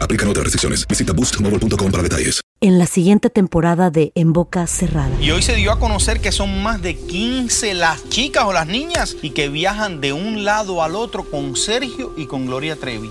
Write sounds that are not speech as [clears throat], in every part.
Aplican otras restricciones. Visita boostmobile.com para detalles. En la siguiente temporada de En Boca Cerrada. Y hoy se dio a conocer que son más de 15 las chicas o las niñas y que viajan de un lado al otro con Sergio y con Gloria Trevi.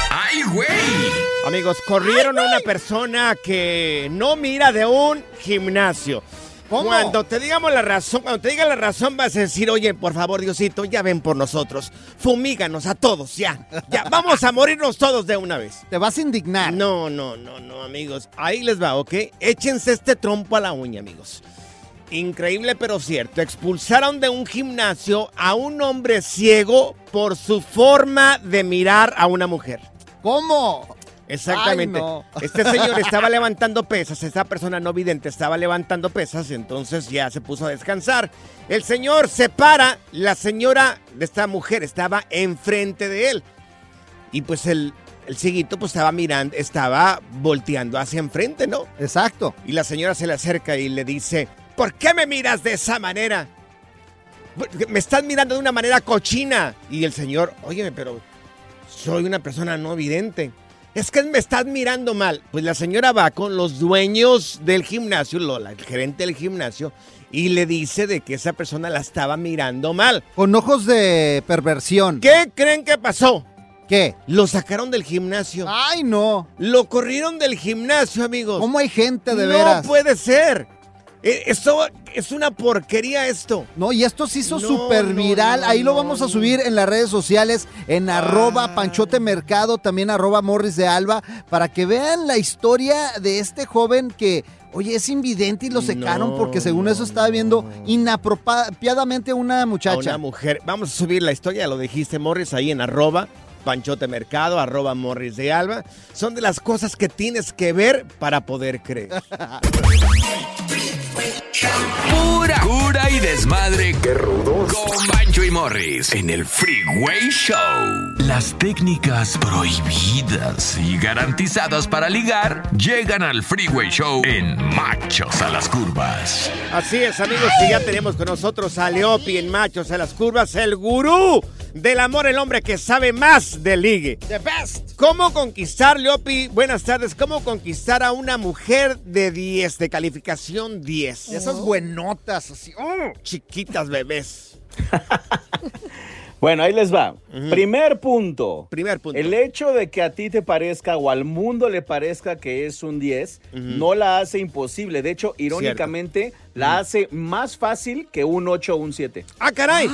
¡Ay, güey! Amigos, corrieron a una persona que no mira de un gimnasio. ¿Cómo? Cuando te digamos la razón, cuando te diga la razón, vas a decir, oye, por favor, Diosito, ya ven por nosotros. Fumíganos a todos, ya. Ya, vamos a morirnos todos de una vez. Te vas a indignar. No, no, no, no, amigos. Ahí les va, ¿ok? Échense este trompo a la uña, amigos. Increíble pero cierto. Expulsaron de un gimnasio a un hombre ciego por su forma de mirar a una mujer. ¿Cómo? Exactamente. Ay, no. [laughs] Este señor estaba levantando pesas, esta persona no vidente estaba levantando pesas, entonces ya se puso a descansar. El señor se para, la señora de esta mujer estaba enfrente de él. Y pues el, el cieguito pues estaba mirando, estaba volteando hacia enfrente, ¿no? Exacto. Y la señora se le acerca y le dice, ¿por qué me miras de esa manera? Me estás mirando de una manera cochina. Y el señor, óyeme, pero soy una persona no vidente. Es que me estás mirando mal. Pues la señora va con los dueños del gimnasio, Lola, el gerente del gimnasio, y le dice de que esa persona la estaba mirando mal. Con ojos de perversión. ¿Qué creen que pasó? ¿Qué? Lo sacaron del gimnasio. Ay, no. Lo corrieron del gimnasio, amigos. ¿Cómo hay gente de no veras? puede ser. Eh, Esto es una porquería esto. No, y esto se hizo No, súper no, viral. no, Ahí lo vamos a subir en las redes sociales, en arroba Ah. Panchote Mercado, también arroba Morris de Alba, para que vean la historia de este joven que, oye, es invidente y lo secaron porque según eso estaba viendo inapropiadamente a una A muchacha. una mujer. Vamos a subir la historia, lo dijiste, Morris, ahí en arroba Panchote Mercado, arroba Morris de Alba. Son de las cosas que tienes que ver para poder creer. [laughs] Wait. Pura cura y desmadre. ¡Qué rudos! Con Bancho y Morris en el Freeway Show. Las técnicas prohibidas y garantizadas para ligar llegan al Freeway Show en Machos a las Curvas. Así es, amigos, y ya tenemos con nosotros a Leopi en Machos a las Curvas, el gurú del amor, el hombre que sabe más de ligue. The best. ¿Cómo conquistar, Leopi? Buenas tardes. ¿Cómo conquistar a una mujer de 10, de calificación 10? Esas buenotas, así. ¡oh! Chiquitas bebés. [laughs] Bueno, ahí les va. Primer punto. Primer punto. El hecho de que a ti te parezca o al mundo le parezca que es un 10 no la hace imposible. De hecho, irónicamente, la hace más fácil que un 8 o un 7. ¡Ah, caray!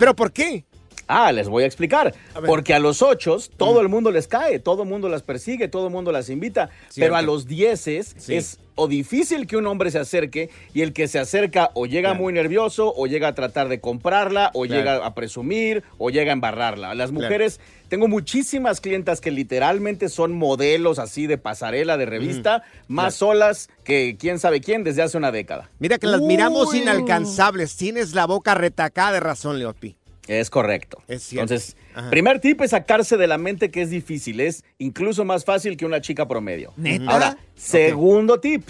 ¿Pero por qué? Ah, les voy a explicar. A. Porque a los 8 todo el mundo les cae, todo el mundo las persigue, todo el mundo las invita. Pero a los 10 es o difícil que un hombre se acerque y el que se acerca o llega muy nervioso o llega a tratar de comprarla o Claro. llega a presumir o llega a embarrarla. Las Claro. mujeres, tengo muchísimas clientas que literalmente son modelos así de pasarela, de revista, más solas que quién sabe quién desde hace una década. Mira que las miramos inalcanzables. Tienes la boca retacada de razón, Leopi. Es correcto. Es cierto. Entonces, Ajá. primer tip es sacarse de la mente que es difícil. Es incluso más fácil que una chica promedio. ¿Neta? Ahora, segundo tip.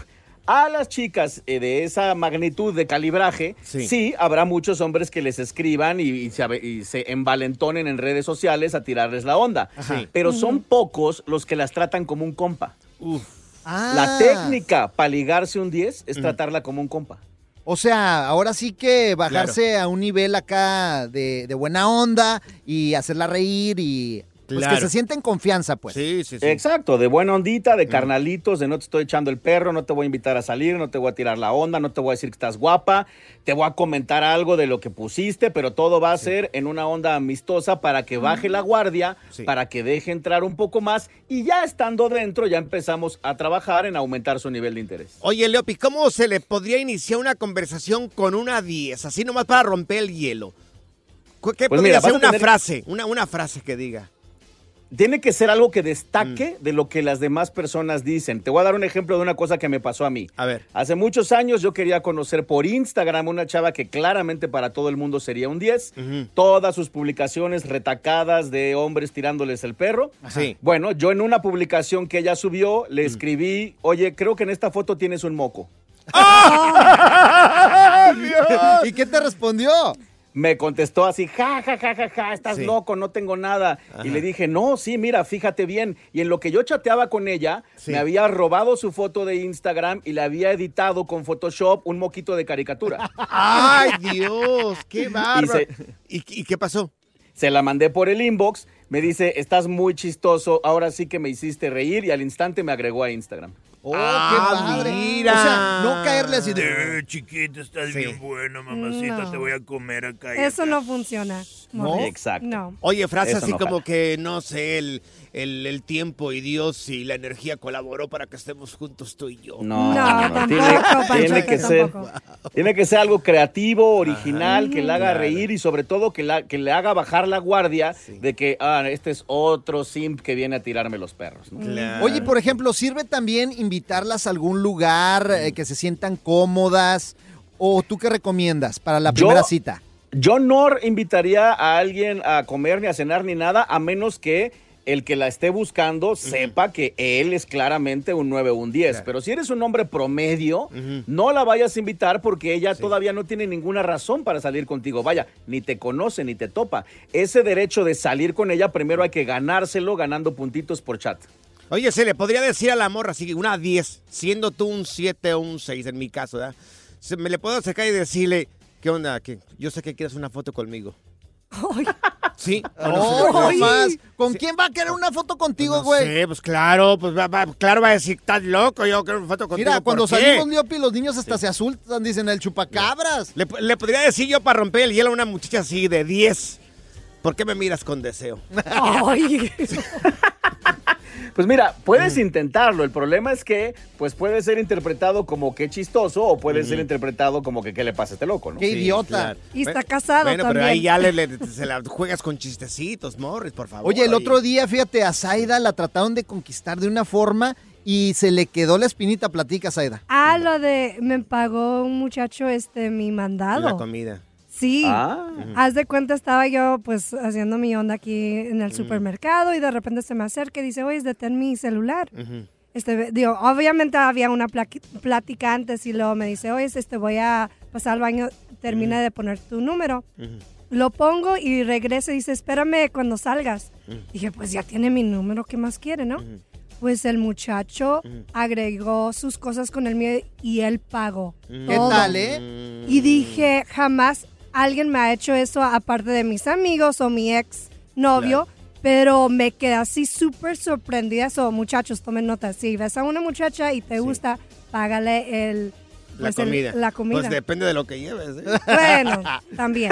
A las chicas eh, de esa magnitud de calibraje, Sí. sí. habrá muchos hombres que les escriban y, y se, ave- y se envalentonen en redes sociales a tirarles la onda. Sí. Pero son pocos los que las tratan como un compa. Ah. La técnica para ligarse un 10 es Mm. tratarla como un compa. O sea, ahora sí que bajarse a un nivel acá de, de buena onda y hacerla reír y pues Claro. que se sienta en confianza, pues. Sí, sí, Exacto, de buena ondita, Mm. de carnalitos, de no te estoy echando el perro, no te voy a invitar a salir, no te voy a tirar la onda, no te voy a decir que estás guapa, te voy a comentar algo de lo que pusiste, pero todo va a ser en una onda amistosa para que baje la guardia, Sí. para que deje entrar un poco más y ya estando dentro ya empezamos a trabajar en aumentar su nivel de interés. Oye, Leopi, ¿cómo se le podría iniciar una conversación con una 10? Así nomás para romper el hielo. ¿Cu- ¿Qué Pues podría mira, ser una tener- frase? Una, una frase que diga. Tiene que ser algo que destaque Mm. de lo que las demás personas dicen. Te voy a dar un ejemplo de una cosa que me pasó a mí. A ver. Hace muchos años yo quería conocer por Instagram una chava que claramente para todo el mundo sería un 10. Todas sus publicaciones retacadas de hombres tirándoles el perro. Sí. Bueno, yo en una publicación que ella subió le Mm. escribí, oye, creo que en esta foto tienes un moco. [laughs] ¿Y qué te respondió? Me contestó así, ja, ja, ja, ja, ja, estás Sí. loco, no tengo nada. Ajá. Y le dije, no, sí, mira, fíjate bien. Y en lo que yo chateaba con ella, Sí. me había robado su foto de Instagram y le había editado con Photoshop un moquito de caricatura. [laughs] ¡Ay, Dios! ¡Qué bárbaro! se- ¿Y, y qué pasó? Se la mandé por el inbox, me dice, estás muy chistoso, ahora sí que me hiciste reír y al instante me agregó a Instagram. ¡Oh, Ah, qué padre! mira. O sea, no caerle así de... Eh, chiquita, estás Sí. bien bueno, mamacita, No. te voy a comer acá. y Eso acá. no funciona. ¿No? Exacto. No. Oye, frase Eso así no como jala. que, no sé, el, el, el tiempo y Dios y la energía colaboró para que estemos juntos tú y yo. No, No, tampoco, tiene, tiene que ser, tiene que ser algo creativo, original, que le haga Claro. reír y sobre todo que, la, que le haga bajar la guardia de que, ah, este es otro simp que viene a tirarme los perros. ¿no? Claro. Oye, por ejemplo, ¿sirve también invitarlas a algún lugar eh, que se sientan cómodas? ¿O tú qué recomiendas para la Yo- primera cita? Yo no invitaría a alguien a comer ni a cenar ni nada, a menos que el que la esté buscando sepa que él es claramente un 9 o un 10. Pero si eres un hombre promedio, no la vayas a invitar porque ella todavía no tiene ninguna razón para salir contigo. Vaya, ni te conoce ni te topa. Ese derecho de salir con ella primero hay que ganárselo ganando puntitos por chat. Oye, se le podría decir a la morra, así, una 10, siendo tú un 7 o un 6 en mi caso, ¿verdad? Se, me le puedo acercar y decirle, ¿qué onda? Que yo sé que quieres una foto conmigo. ¿Sí? ¿O no se le ¡Oh, más! ¿Con quién va a querer una foto contigo, No güey? sé, pues claro, pues va, va- claro va a decir, estás loco, yo quiero una foto contigo. Mira, cuando ¿por qué?" salimos, Leopi, los niños hasta se asustan, dicen el chupacabras. Le, le podría decir yo para romper el hielo a una muchacha así de 10. ¿Por qué me miras con deseo? Ay. [laughs] Pues mira, puedes intentarlo. El problema es que pues puede ser interpretado como que chistoso o puede ser interpretado como que qué le pasa a este loco, ¿no? ¡Qué idiota! claro. Y está Bueno, casado Bueno, también. pero ahí ya le, le- se la juegas con chistecitos, Morris, por favor. Oye, el ahí. otro día, fíjate, a Zaida la trataron de conquistar de una forma y se le quedó la espinita. Platica, Zaida. Ah, lo de me pagó un muchacho este mi mandado. La comida. Sí. Ah. Haz de cuenta, estaba yo pues haciendo mi onda aquí en el supermercado y de repente se me acerca y dice, oye, detén mi celular. Este, digo, obviamente había una plática antes y luego me dice, oye, este, voy a pasar al baño, termina de poner tu número. Lo pongo y regreso y dice, espérame cuando salgas. Dije, pues ya tiene mi número, ¿qué más quiere, no? Pues el muchacho agregó sus cosas con el mío y él pagó. ¿Qué todo. tal, eh? Y dije, jamás alguien me ha hecho eso aparte de mis amigos o mi ex novio. Pero me quedé así súper sorprendida. So, muchachos, tomen nota. Si ves a una muchacha y te gusta, págale el, La pues, el- comida. la comida. Pues depende de lo que lleves. ¿eh? Bueno, [laughs] también.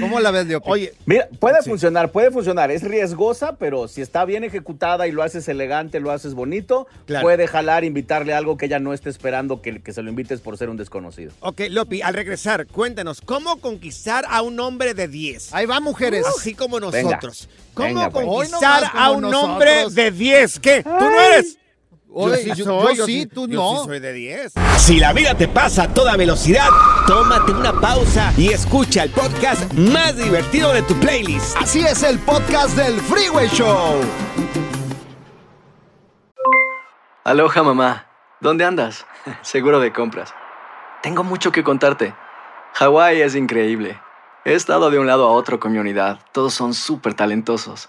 ¿Cómo la ves, Leopi? Oye, Mira, puede funcionar, puede funcionar. Es riesgosa, pero si está bien ejecutada y lo haces elegante, lo haces bonito, Claro. puede jalar, invitarle algo que ella no esté esperando que, que se lo invites por ser un desconocido. Ok, Lopi, al regresar, cuéntanos, ¿cómo conquistar a un hombre de 10? Ahí va, mujeres. Así como Venga. nosotros. ¿Cómo Venga, pues. conquistar a un nosotros. hombre de 10? ¿Qué? ¿Tú no eres? Oye, yo- yo sí, tú yo no. sí soy de 10. Si la vida te pasa a toda velocidad, tómate una pausa y escucha el podcast más divertido de tu playlist. Así es el podcast del Freeway Show. Aloha mamá, ¿dónde andas? [laughs] Seguro de compras. Tengo mucho que contarte. Hawái es increíble. He estado de un lado a otro con mi unidad. Todos son súper talentosos.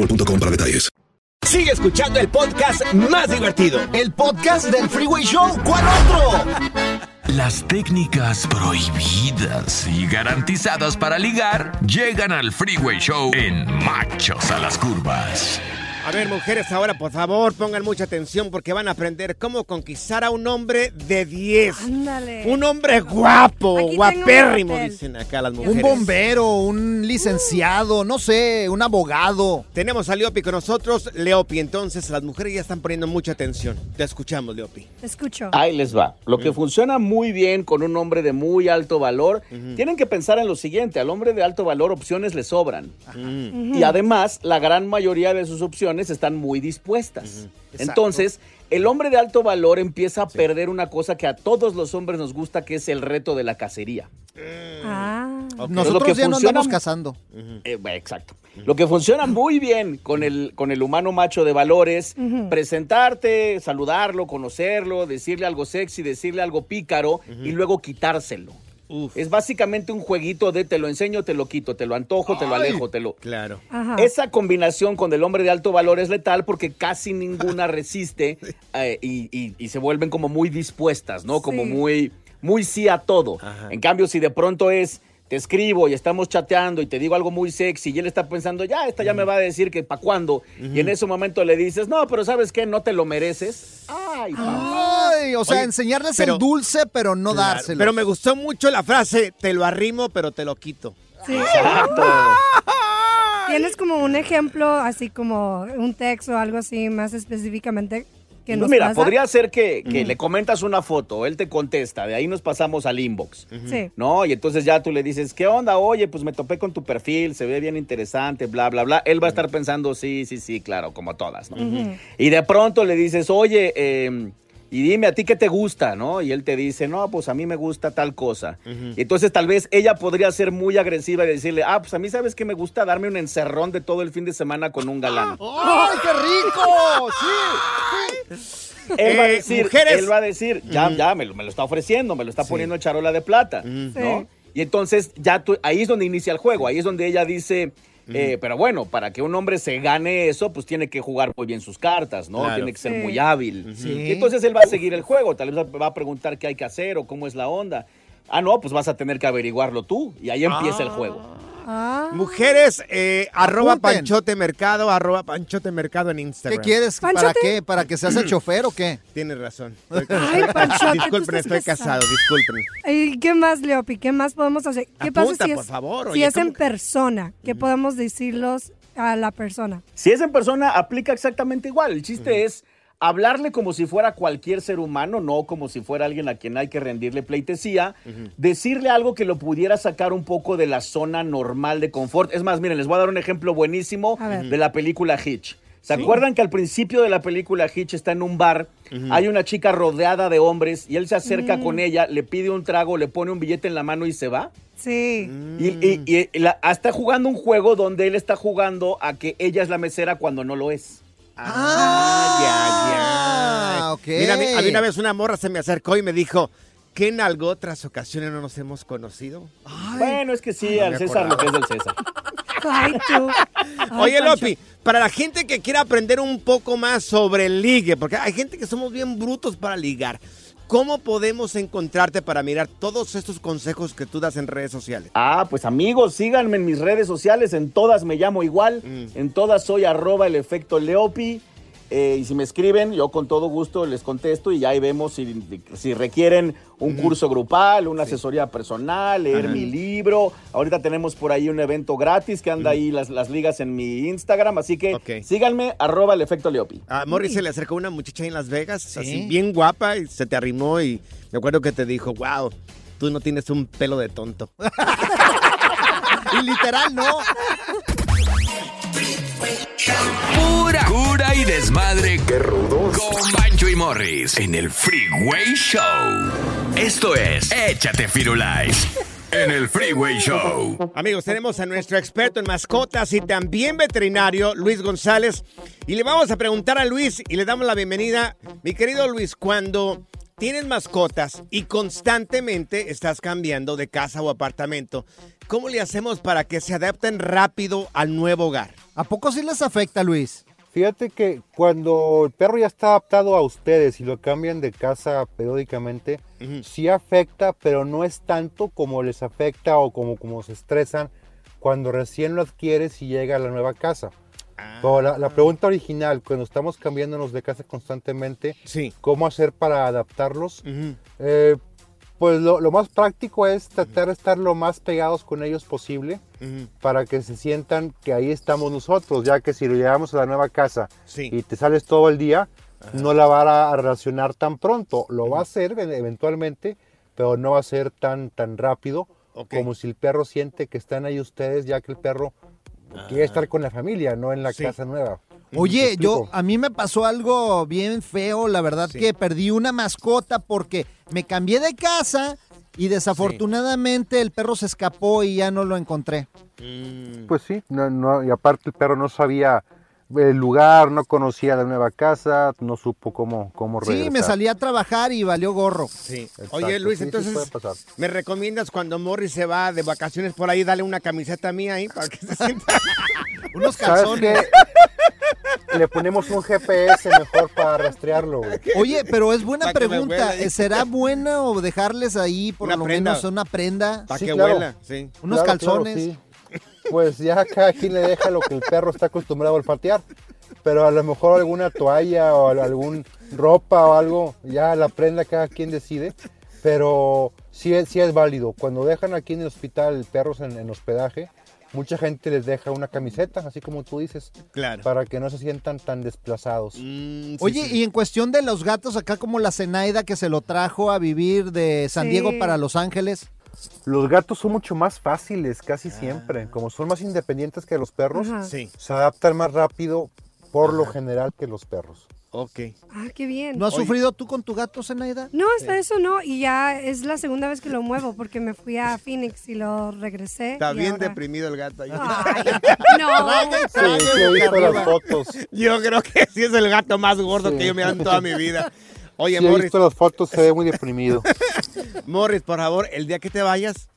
boostmobile.com para detalles. Sigue escuchando el podcast más divertido. El podcast del Freeway Show. ¿Cuál otro? Las técnicas prohibidas y garantizadas para ligar llegan al Freeway Show en Machos a las Curvas. A ver, mujeres, ahora por favor pongan mucha atención porque van a aprender cómo conquistar a un hombre de 10. Ándale. Un hombre guapo, Aquí guapérrimo, dicen acá las mujeres. Un bombero, un licenciado, no sé, un abogado. Tenemos a Leopi con nosotros, Leopi. Entonces, las mujeres ya están poniendo mucha atención. Te escuchamos, Leopi. Te escucho. Ahí les va. Lo Mm. que funciona muy bien con un hombre de muy alto valor, tienen que pensar en lo siguiente, al hombre de alto valor opciones le sobran. Mm. Y además, la gran mayoría de sus opciones están muy dispuestas. Entonces, el hombre de alto valor empieza a perder una cosa que a todos los hombres nos gusta, que es el reto de la cacería. Ah. Entonces, Nosotros lo que ya no andamos cazando. Eh, bueno, exacto. Lo que funciona muy bien con el, con el humano macho de valores, Ujú. presentarte, saludarlo, conocerlo, decirle algo sexy, decirle algo pícaro y luego quitárselo. Es básicamente un jueguito de te lo enseño, te lo quito, te lo antojo, te lo alejo, te lo... Claro. Ajá. Esa combinación con el hombre de alto valor es letal porque casi ninguna [laughs] resiste eh, y, y- y se vuelven como muy dispuestas, ¿no? Como Sí. muy, muy sí a todo. En cambio, si de pronto es, te escribo y estamos chateando y te digo algo muy sexy y él está pensando, ya, esta ya me va a decir que para cuándo. Y en ese momento le dices, no, pero ¿sabes qué? No te lo mereces. Ay, Ay, o sea, Oye, enseñarles pero- el dulce, pero no Claro, dárselo. Pero me gustó mucho la frase, te lo arrimo, pero te lo quito. Sí. Exacto. ¿Tienes como un ejemplo, así como un texto o algo así más específicamente que Pues nos mira, pasa? podría ser que, le comentas una foto, él te contesta, de ahí nos pasamos al inbox. Sí. ¿No? Y entonces ya tú le dices, ¿qué onda? Oye, pues me topé con tu perfil, se ve bien interesante, bla, bla, bla. Él va a estar pensando, sí, sí, sí, claro, como todas, ¿no? Y de pronto le dices, oye, eh, y dime a ti qué te gusta, ¿no? Y él te dice, no, pues a mí me gusta tal cosa. Y entonces tal vez ella podría ser muy agresiva y decirle, ah, pues a mí sabes que me gusta darme un encerrón de todo el fin de semana con un galán. [gasps] ¡Ay, qué rico! Sí, sí. Él va a Eh, decir, mujeres. él va a decir, ya, ya, me lo, me lo está ofreciendo, me lo está poniendo en charola de plata, ¿no? Y entonces ya tú, ahí es donde inicia el juego, ahí es donde ella dice, Eh, pero bueno, para que un hombre se gane eso, pues tiene que jugar muy bien sus cartas, ¿no? Claro. Tiene que ser Sí. muy hábil. Sí. Y entonces él va a seguir el juego, tal vez va a preguntar qué hay que hacer o cómo es la onda. Ah, no, pues vas a tener que averiguarlo tú y ahí empieza el juego. Ah. Mujeres, eh, arroba Apunten. Panchote Mercado, arroba Panchote Mercado en Instagram. ¿Qué quieres? ¿Para Panchote. qué? ¿Para que seas el [clears throat] chofer o qué? Tienes razón. [laughs] Ay, Panchote, disculpen, estoy casado, casado. disculpen. ¿Y qué más, Leopi? ¿Qué más podemos hacer? ¿Qué Apunta, pasa si por es, favor, si oye, es en ¿cómo persona? ¿Qué podemos decirlos a la persona? Si es en persona, aplica exactamente igual. El chiste es hablarle como si fuera cualquier ser humano, no como si fuera alguien a quien hay que rendirle pleitesía. Decirle algo que lo pudiera sacar un poco de la zona normal de confort. Es más, miren, les voy a dar un ejemplo buenísimo de la película Hitch. ¿Se Sí. acuerdan que al principio de la película Hitch está en un bar, hay una chica rodeada de hombres y él se acerca Mm. con ella, le pide un trago, le pone un billete en la mano y se va? Sí. Y, y- y la- está jugando un juego donde él está jugando a que ella es la mesera cuando no lo es. Ah, ya, ya. ok. Mira, a mí, a mí una vez una morra se me acercó y me dijo, ¿qué en algo otras ocasiones no nos hemos conocido? Bueno, es que sí, No al César lo que es del César. [laughs] Ay, tú. Ay, Oye, Pancho. Lopi, para la gente que quiera aprender un poco más sobre el ligue, porque hay gente que somos bien brutos para ligar, ¿cómo podemos encontrarte para mirar todos estos consejos que tú das en redes sociales? Ah, pues amigos, síganme en mis redes sociales, en todas me llamo igual, Mm. en todas soy arroba el efecto Leopi. Eh, y si me escriben, yo con todo gusto les contesto y ya ahí vemos si, si requieren un curso grupal, una asesoría personal, leer Ajá. mi libro. Ahorita tenemos por ahí un evento gratis que anda ahí las, las ligas en mi Instagram, así que síganme arroba el efecto Leopi. A Morris se le acercó una muchacha en Las Vegas, así bien guapa, y se te arrimó y me acuerdo que te dijo, wow, tú no tienes un pelo de tonto. [laughs] Y literal, no. Pura cura y desmadre. Qué rudos. Con Bancho y Morris en el Freeway Show. Esto es Échate Firulais en el Freeway Show. Amigos, tenemos a nuestro experto en mascotas y también veterinario, Luis González. Y le vamos a preguntar a Luis y le damos la bienvenida. Mi querido Luis, cuando tienes mascotas y constantemente estás cambiando de casa o apartamento, ¿cómo le hacemos para que se adapten rápido al nuevo hogar? ¿A poco sí les afecta, Luis? Fíjate que cuando el perro ya está adaptado a ustedes y lo cambian de casa periódicamente, sí afecta, pero no es tanto como les afecta o como, como se estresan cuando recién lo adquieres y llega a la nueva casa. Pero la, la pregunta original, cuando estamos cambiándonos de casa constantemente, ¿cómo hacer para adaptarlos? Eh, pues lo, lo más práctico es tratar de estar lo más pegados con ellos posible para que se sientan que ahí estamos nosotros, ya que si lo llevamos a la nueva casa Sí. y te sales todo el día, no la va a relacionar tan pronto. Lo va a hacer eventualmente, pero no va a ser tan, tan rápido como si el perro siente que están ahí ustedes, ya que el perro quiere estar con la familia, no en la Sí. casa nueva. ¿Me Oye, yo a mí me pasó algo bien feo, la verdad que perdí una mascota porque me cambié de casa y desafortunadamente el perro se escapó y ya no lo encontré. Pues sí, no, no, y aparte el perro no sabía el lugar, no conocía la nueva casa, no supo cómo, cómo regresar. Sí, me salí a trabajar y valió gorro. Sí. Exacto, Oye, Luis, sí, entonces. ¿me recomiendas cuando Morris se va de vacaciones por ahí, dale una camiseta mía ahí para que se sienta? [laughs] Unos ¿Sabes calzones. qué? Le ponemos un GPS mejor para rastrearlo. güey. Oye, pero es buena pregunta. ¿Será bueno dejarles ahí por Una lo prenda. menos una prenda? Para Sí, que claro. huela, sí. Unos Claro, claro, calzones. sí. Pues ya cada quien le deja lo que el perro está acostumbrado a olfatear. Pero a lo mejor alguna toalla o algún ropa o algo, ya la prenda cada quien decide. Pero sí es, sí es válido. Cuando dejan aquí en el hospital perros en, en hospedaje, mucha gente les deja una camiseta, así como tú dices. Claro. Para que no se sientan tan desplazados. Oye, y en cuestión de los gatos, acá como la Zenaida que se lo trajo a vivir de San Sí. Diego para Los Ángeles. Los gatos son mucho más fáciles, casi siempre. Como son más independientes que los perros, Ajá. Sí. se adaptan más rápido por lo general que los perros. Ok. Ah, qué bien. ¿No has sufrido tú con tu gato, Zenaida? No, hasta eso no. Y ya es la segunda vez que lo muevo porque me fui a Phoenix y lo regresé. Está bien ahora- deprimido el gato. ahí. [laughs] No. Sí, sí, visto las fotos. Yo creo que sí es el gato más gordo que yo me en toda mi vida. [laughs] Oye, Sí, he Morris, visto las fotos, se ve muy [laughs] deprimido. Morris, por favor, el día que te vayas,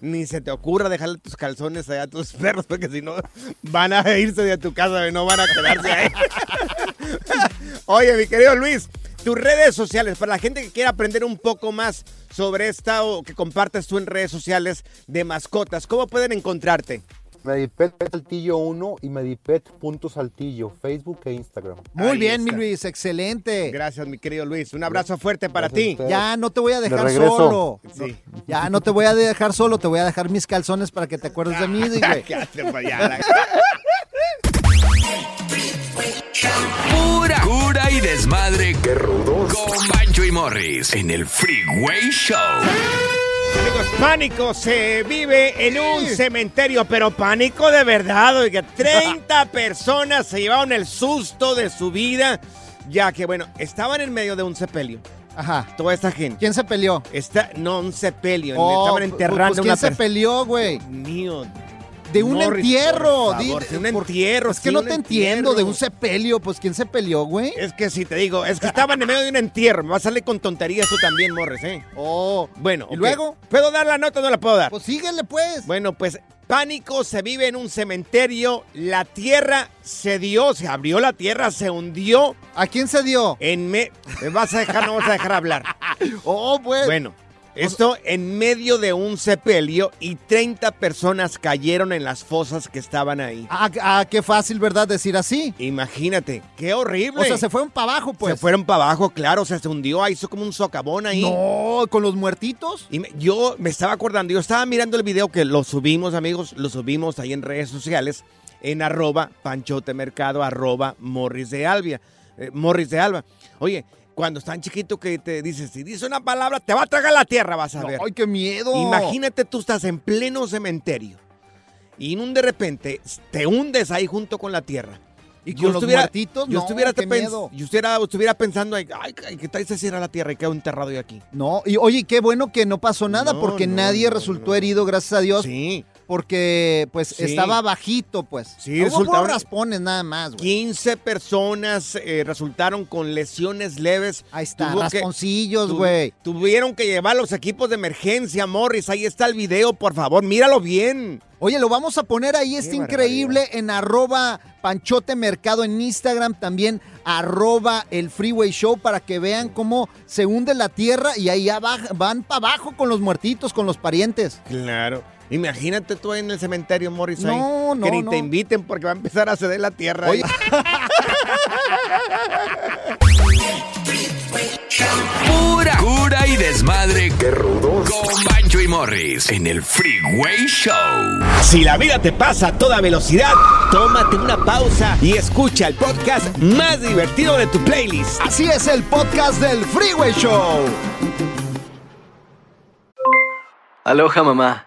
ni se te ocurra dejarle tus calzones allá a tus [laughs] perros, porque si no van a irse de tu casa y no van a quedarse ahí. [laughs] Oye, mi querido Luis, tus redes sociales, para la gente que quiera aprender un poco más sobre esta o que compartas tú en redes sociales de mascotas, ¿cómo pueden encontrarte? Medipet Saltillo 1 y Medipet.saltillo, Facebook e Instagram. Muy Ahí bien, mi. Luis, excelente. Gracias, mi querido Luis. Un abrazo fuerte para ti. Ya no te voy a dejar regreso. solo. Sí. Ya no te voy a dejar solo, te voy a dejar mis calzones para que te acuerdes de mí, [laughs] güey. La- [laughs] Pura cura y desmadre. Qué rudos. Con Bancho y Morris en el Freeway Show. Amigos, pánico se vive en un cementerio, pero pánico de verdad, oiga. [laughs] 30 personas se llevaron el susto de su vida, ya que, bueno, estaban en medio de un sepelio. Ajá. Toda esta gente. ¿Quién se peleó? Está, no, un sepelio. Oh, estaban pues, enterrando pues, una ¿Quién se peleó, güey? Mío. De un Morris, entierro. por favor, de un entierro, Es que sí, no te entiendo, de un sepelio. Pues ¿quién se peleó, güey? Es que si te digo, es que estaban en medio de un entierro. Me va a salir con tonterías tú también, Morris, ¿eh? Oh. Bueno, ¿Y luego? ¿Puedo dar la nota o no la puedo dar? Pues síguele, pues. Bueno, pues pánico se vive en un cementerio. La tierra se dio, se abrió la tierra, se hundió. ¿A quién se dio? En me... ¿Me vas a dejar, no vas a dejar hablar? [laughs] Oh, pues. Bueno, esto en medio de un sepelio y 30 personas cayeron en las fosas que estaban ahí. Ah, ah, qué fácil, ¿verdad? Decir así. Imagínate, qué horrible. O sea, se fueron para abajo, pues. Se fueron para abajo, claro, o sea, se hundió, ahí hizo como un socavón ahí. No, con los muertitos. Y me- yo me estaba acordando, yo estaba mirando el video que lo subimos, amigos, lo subimos ahí en redes sociales, en arroba panchotemercado, arroba morris de albia, eh, morris de alba. Oye, cuando están chiquito que te dices, si dice una palabra, te va a tragar la tierra, vas a ver. Ay, qué miedo. Imagínate tú estás en pleno cementerio y en un de repente te hundes ahí junto con la tierra. Y con los muertitos, yo no, estuviera, qué miedo. yo estuviera, estuviera pensando, ay, ¿qué tal si se cierra la tierra y quedo enterrado yo aquí? No, y oye, qué bueno que no pasó nada No, porque no, nadie resultó herido, gracias a Dios. Sí. Porque, pues, Sí. estaba bajito, pues. Sí, resultaron- raspones nada más, güey. 15 personas eh, resultaron con lesiones leves. Ahí está, Tuvo rasponcillos, tu- güey. Tuvieron que llevar los equipos de emergencia, Morris. Ahí está el video, por favor, míralo bien. Oye, lo vamos a poner ahí, está increíble, en arroba Panchote Mercado en Instagram, también arroba el Freeway Show para que vean cómo se hunde la tierra y ahí abajo- van para abajo con los muertitos, con los parientes. Claro. Imagínate tú ahí en el cementerio, Morris. ahí, No, no, Que ni no. te inviten porque va a empezar a ceder la tierra. Oye. [laughs] Pura cura y desmadre. Qué rudos. Con Bancho y Morris en el Freeway Show. Si la vida te pasa a toda velocidad, tómate una pausa y escucha el podcast más divertido de tu playlist. Así es el podcast del Freeway Show. Aloha mamá,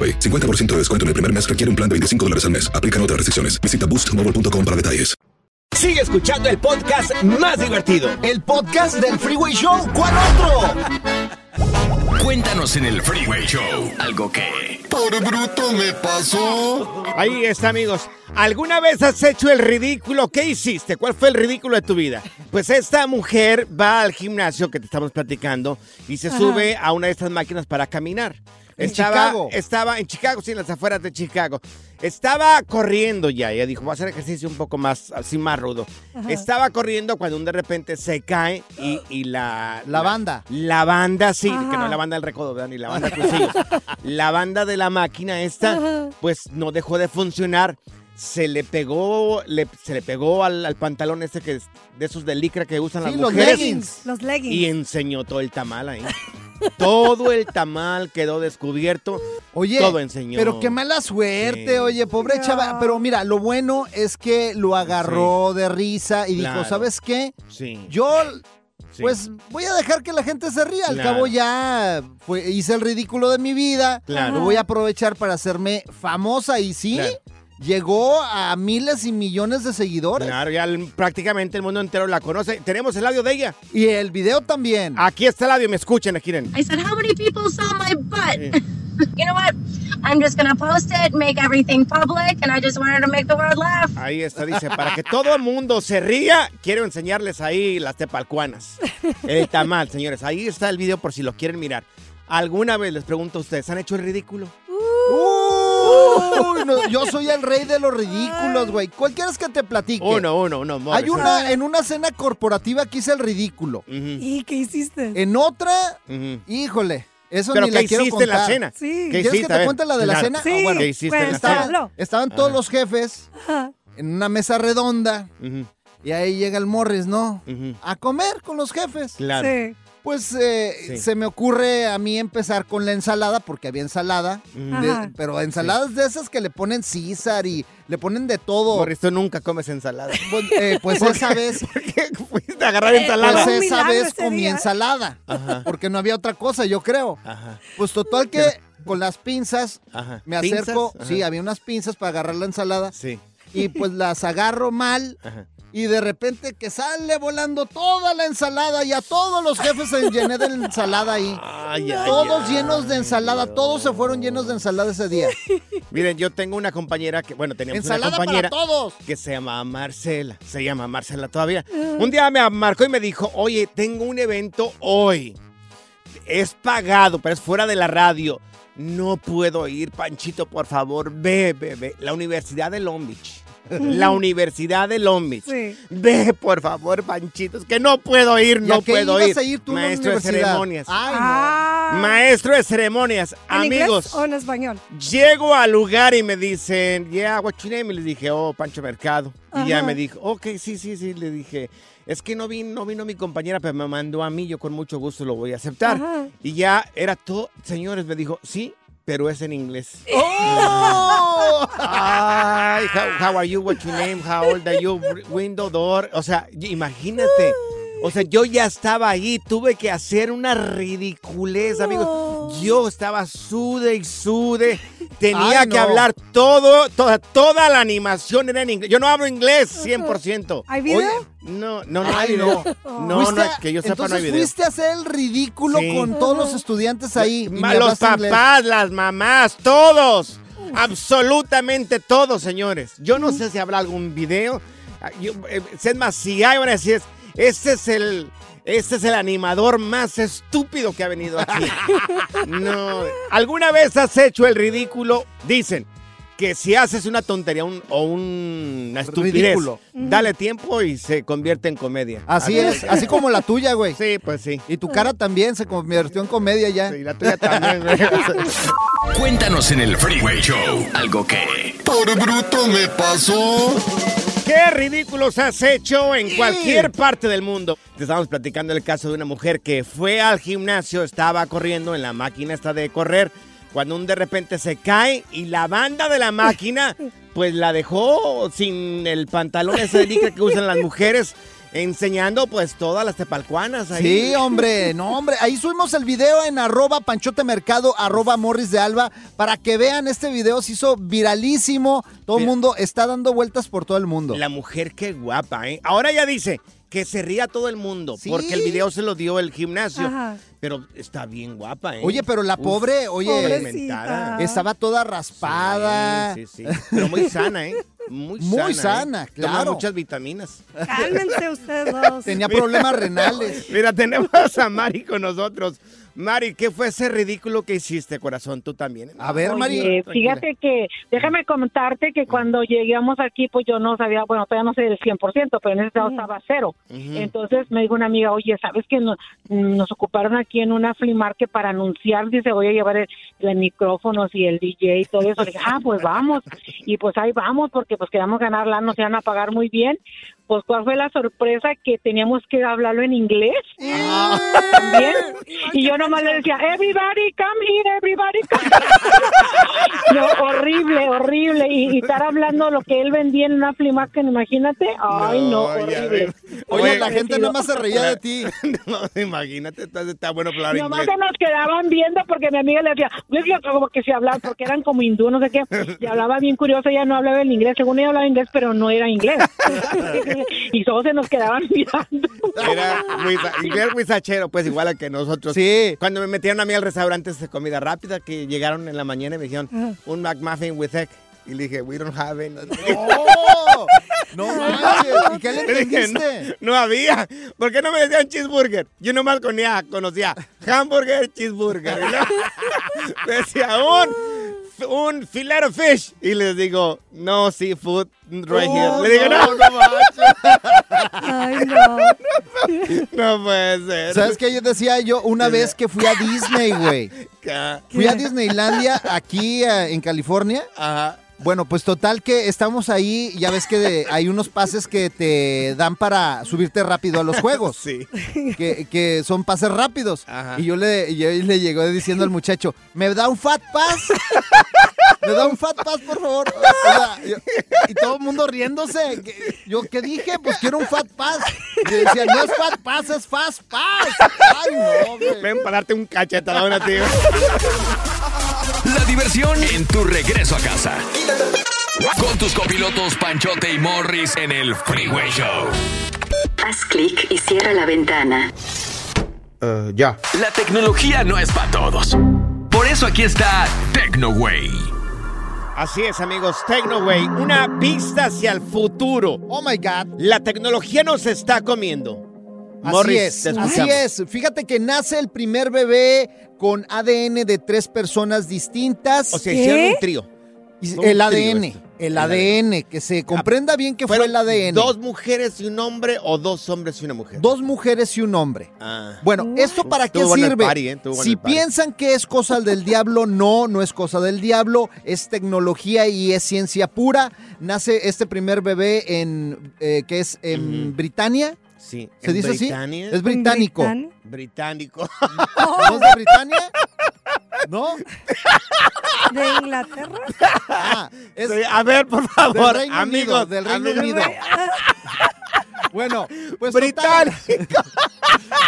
AroPay. 50% de descuento en el primer mes requiere un plan de 25 dólares al mes. Aplican otras restricciones. Visita boostmobile.com para detalles. Sigue escuchando el podcast más divertido. El podcast del Freeway Show. ¿Cuál otro? Cuéntanos en el Freeway Show algo que... Por bruto me pasó. Ahí está, amigos. ¿Alguna vez has hecho el ridículo? ¿Qué hiciste? ¿Cuál fue el ridículo de tu vida? Pues esta mujer va al gimnasio que te estamos platicando y se Ajá. sube a una de estas máquinas para caminar. ¿En estaba, Chicago? Estaba en Chicago, sí, en las afueras de Chicago. Estaba corriendo ya. Ella dijo, voy a hacer ejercicio un poco más, así más rudo. Ajá. Estaba corriendo cuando de repente se cae y, y la... La banda. La banda, sí, Ajá. que no es la banda del recodo, ¿verdad? ni la banda Crucillos. [laughs] la banda de la máquina esta, Ajá. pues no dejó de funcionar. Se le pegó, le- se le pegó al, al pantalón este que es de esos de licra que usan Sí, las los mujeres. leggings. Los leggings. Y enseñó todo el tamal ahí. [laughs] todo el tamal quedó descubierto. Oye, todo enseñó. pero qué mala suerte, Sí. oye, pobre No. chava. Pero mira, lo bueno es que lo agarró de risa y Claro. dijo, ¿sabes qué? Sí. Yo, Sí. pues, voy a dejar que la gente se ría. Al Claro. cabo ya fue- hice el ridículo de mi vida. Claro. Lo voy a aprovechar para hacerme famosa y sí, Claro. Llegó a miles y millones de seguidores. Claro, ya el- prácticamente el mundo entero la conoce. Tenemos el audio de ella. Y el video también. Aquí está el audio, me escuchen, aquí. I said, How many people saw my butt? [laughs] you know what? I'm just gonna post it, make everything public, and I just wanted to make the world laugh. Ahí está, dice, para que todo el mundo se ría, quiero enseñarles ahí las tepalcuanas. [laughs] El tamal, señores. Ahí está el video por si lo quieren mirar. ¿Alguna vez les pregunto a ustedes, ¿han hecho el ridículo? Uy, no, yo soy el rey de los ridículos, güey. ¿Cuál quieres que te platique? Uno, uno, uno. Hay Morris. una, en una cena corporativa que hice el ridículo. ¿Y qué hiciste? En otra, híjole, eso ¿Pero ni la quiero hiciste en la contar. cena? Sí. ¿Qué ¿Quieres hiciste? que te cuente la de la claro. cena? Sí, bueno. ¿Qué hiciste en la Estaba- cena? estaban todos Ajá. los jefes Ajá. en una mesa redonda y ahí llega el Morris, ¿no? A comer con los jefes. Claro. Sí. Pues eh, Sí. se me ocurre a mí empezar con la ensalada, porque había ensalada, de- Ajá. pero ensaladas de esas que le ponen César y le ponen de todo. Morris, tú nunca comes ensalada. [laughs] Pues, eh, pues esa vez, [laughs] ¿Por qué fuiste a agarrar Eh, ensalada? pues esa vez comí día. ensalada, Ajá, porque no había otra cosa, yo creo. ajá, Pues total que con las pinzas ajá. me acerco, sí, había unas pinzas para agarrar la ensalada Sí. Y pues las agarro mal Ajá. y de repente que sale volando toda la ensalada y a todos los jefes se llené de ensalada ahí. Ay, ay, Todos ay. llenos de ensalada, todos se fueron llenos de ensalada ese día. [laughs] Miren, yo tengo una compañera que, bueno, teníamos Ensalada una para compañera todos. que se llama Marcela. Se llama Marcela todavía. Un día me marcó y me dijo, oye, tengo un evento hoy. Es pagado, pero es fuera de la radio. No puedo ir, Panchito, por favor, ve, ve, ve. La Universidad de Long Beach. La Universidad de Long Beach. Sí. Ve, por favor, Panchito. Es que no puedo ir, ¿Y no puedo ibas ir. a ir tú a la Maestro de ceremonias. Ay, no. Ah. Maestro de ceremonias. ¿En inglés Amigos. o en español? Llego al lugar y me dicen, yeah, what your name? Y les dije, oh, Pancho Mercado. Y ya me dijo, ok, sí, sí, sí. Le dije, es que no vino, no vino mi compañera, pero me mandó a mí, yo con mucho gusto lo voy a aceptar. Ajá. Y ya era todo, señores, me dijo, sí, pero es en inglés. [laughs] ¡Oh! Ay, how, how are you, what your name, how old are you, window door. O sea, imagínate. O sea, yo ya estaba ahí, tuve que hacer una ridiculez, amigos. Yo estaba sude y sude. Tenía Ay, que no. hablar todo, toda, toda la animación era en inglés. Yo no hablo inglés 100%. ¿Hay video? Oye, No, no, no Ay, hay no. video. No, Fuiste no, a- que yo sepa no hay entonces video. fuiste a hacer el ridículo Sí. con todos los estudiantes ahí. Ma- los hablaste inglés. papás, las mamás, todos. Absolutamente todos, señores. Yo no sé si habrá algún video. Yo, eh, es más, si hay, van a decir, este es el. Este es el animador más estúpido que ha venido aquí. No. ¿Alguna vez has hecho el ridículo? Dicen que si haces una tontería un- o un- una estupidez, Ridículo. dale tiempo y se convierte en comedia. Así es, así como la tuya, güey. Sí, pues sí. Y tu cara también se convirtió en comedia ya. Y la tuya también, güey. Cuéntanos en el Freeway Show algo que... Por bruto me pasó. ¿Qué ridículos has hecho en cualquier parte del mundo? Te estamos platicando el caso de una mujer que fue al gimnasio, estaba corriendo en la máquina esta de correr, cuando un de repente se cae y la banda de la máquina pues la dejó sin el pantalón ese de [laughs] licra que usan las mujeres, enseñando pues todas las tepalcuanas ahí. Sí, hombre, no, hombre. Ahí subimos el video en arroba panchote mercado, arroba morris de alba, para que vean este video. Se hizo viralísimo. Todo el mundo está dando vueltas por todo el mundo. La mujer qué guapa, ¿eh? Ahora ya dice que se ría todo el mundo, Sí. porque el video se lo dio el gimnasio. Ajá. Pero está bien guapa, ¿eh? Oye, pero la Uf, pobre, oye, Pobrecita. estaba toda raspada. Sí, sí, sí. Pero muy sana, ¿eh? [laughs] Muy, Muy sana, sana, ¿eh? Toma claro. muchas vitaminas. Cálmense [laughs] ustedes dos. Tenía problemas renales. Mira, tenemos a Mari con nosotros. Mari, ¿qué fue ese ridículo que hiciste, corazón? Tú también. A ver, Oye, fíjate que, déjame comentarte que cuando llegamos aquí, pues yo no sabía, bueno, todavía no sé del 100%, pero en ese estado estaba cero. Entonces me dijo una amiga, oye, ¿sabes que no- nos ocuparon aquí en una flea market para anunciar? Dice, voy a llevar el, los micrófonos y el DJ y todo eso. Le dije, ah, pues vamos. Y pues ahí vamos, porque pues queríamos ganar la, nos iban a pagar muy bien. Pues, ¿cuál fue la sorpresa? Que teníamos que hablarlo en inglés. También. Y yo nomás le decía, everybody come here, everybody come [laughs] No, horrible, horrible. Y, y estar hablando lo que él vendía en una market, imagínate. Ay, no, horrible. Oye, la gente nada más se reía de ti. [laughs] No, imagínate, está, está bueno hablar Nomás inglés. se nos quedaban viendo porque mi amiga le decía, "Yo quiero como que se hablaba, porque eran como hindú, no sé qué, y hablaba bien curioso, ella no hablaba el inglés, según ella hablaba inglés, pero no era inglés. [laughs] [laughs] y todos se nos quedaban [laughs] mirando. Era muy, sa- inglés muy sachero, pues igual a que nosotros. Sí. Cuando me metieron a mí al restaurante de comida rápida, que llegaron en la mañana y me dijeron, Ah. un McMuffin with egg. Y le dije, we don't have it. [laughs] ¡Oh! No manches, ¿y qué le entendiste? no, no había. ¿Por qué no me decían cheeseburger? Yo nomás conocía, conocía hamburger, cheeseburger. Y luego me decía un, un filero fish. Y les digo, no seafood right Oh, here. Le digo, no, no, no Ay, no. [laughs] no puede ser. ¿Sabes qué? Yo decía yo una vez que fui a Disney, güey. [laughs] Fui a Disneylandia aquí eh, en California. Bueno, pues total que estamos ahí, ya ves que de- hay unos pases que te dan para subirte rápido a los [laughs] juegos. Sí. Que, que son pases rápidos. Y yo le, yo le llegó diciendo al muchacho, ¿me da un fat pass? [laughs] ¿Me da un fat pass, por favor? O sea, yo- y todo el mundo riéndose. ¿Qué- Yo, ¿qué dije? Pues quiero un fat pass. Y decía, no es fat pass, es fast pass. Ay, no, güey. Ven para darte un cachetadón a ti. [laughs] La diversión en tu regreso a casa. Con tus copilotos Panchote y Morris en el Freeway Show. Haz clic y cierra la ventana. ya. La tecnología no es para todos. Por eso aquí está TecnoWay. Así es, amigos. TechnoWay, una pista hacia el futuro. Oh my God. La tecnología nos está comiendo. Así Morris, es, así es. Fíjate que nace el primer bebé con ADN de tres personas distintas. O sea, hicieron un trío. El trío ADN, el ADN, que se comprenda bien que fue el ADN. ¿Dos mujeres y un hombre o dos hombres y una mujer? Dos mujeres y un hombre. Ah. Bueno, ¿esto para qué sirve? party, ¿eh? Si piensan que es cosa del diablo, no, no es cosa del diablo, es tecnología y es ciencia pura. Nace este primer bebé en, eh, que es en Britania. Sí. ¿Se ¿En dice Britania? así? Es británico. Británico. [laughs] ¿No es de Britania? ¿No? [laughs] ¿De Inglaterra? Ah, es Sí, a ver, por favor, del Reino amigos. Unido, del Reino amigos. Unido. [laughs] Bueno, pues Británico. total.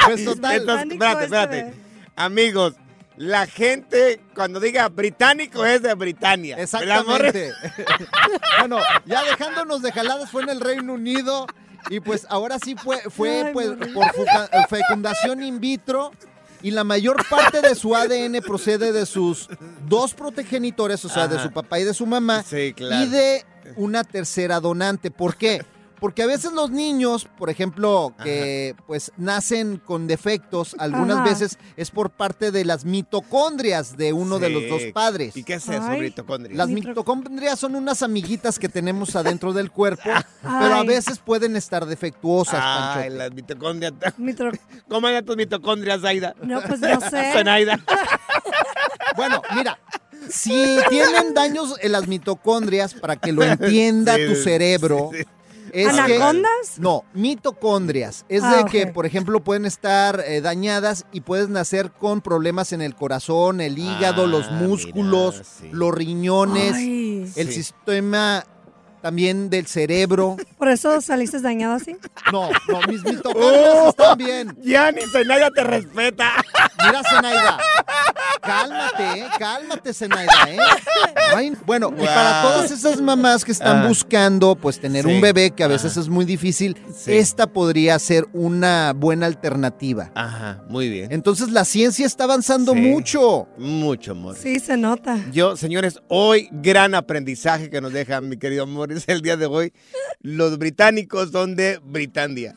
Pues total. Entonces, espérate, espérate. Amigos, la gente cuando diga británico es de Britania. Exactamente. bueno, ya dejándonos de jaladas fue en el Reino Unido y pues ahora sí fue, fue Ay, pues, por fuca- fecundación in vitro y la mayor parte de su ADN procede de sus dos progenitores, o sea, de su papá y de su mamá Sí, claro. y de una tercera donante. ¿Por qué? Porque a veces los niños, por ejemplo, que pues nacen con defectos, algunas Ajá. veces es por parte de las mitocondrias de uno de los dos padres. ¿Y qué es eso, Ay. mitocondria? Las mitocondrias son unas amiguitas que tenemos adentro del cuerpo, [laughs] pero a veces pueden estar defectuosas, Ay, las mitocondrias. [laughs] Mitro- ¿Cómo andan tus mitocondrias, Aida? No, pues no sé. [laughs] Zenaida. Bueno, mira, si tienen daños en las mitocondrias, para que lo entienda Sí, tu cerebro, sí, sí. Es que... ¿Anacondas? No, mitocondrias. Es Ah, de que, por ejemplo, pueden estar eh, dañadas y puedes nacer con problemas en el corazón, el hígado, Ah, los músculos, mira, sí. los riñones, Ay. el Sí. sistema también del cerebro. ¿Por eso saliste dañado así? No, no, mis mitocondrias están bien. Ya ni Zenaida te respeta. Mira, Zenaida. Cálmate, ¿eh? cálmate, Zenaida, ¿eh? Ay, bueno, y para todas esas mamás que están Ah. buscando, pues, tener Sí. un bebé, que a veces es muy difícil, esta podría ser una buena alternativa. Ajá, muy bien. Entonces, la ciencia está avanzando mucho. Mucho, amor. Sí, se nota. Yo, señores, hoy gran aprendizaje que nos deja mi querido Morris el día de hoy. Los británicos son de Britannia.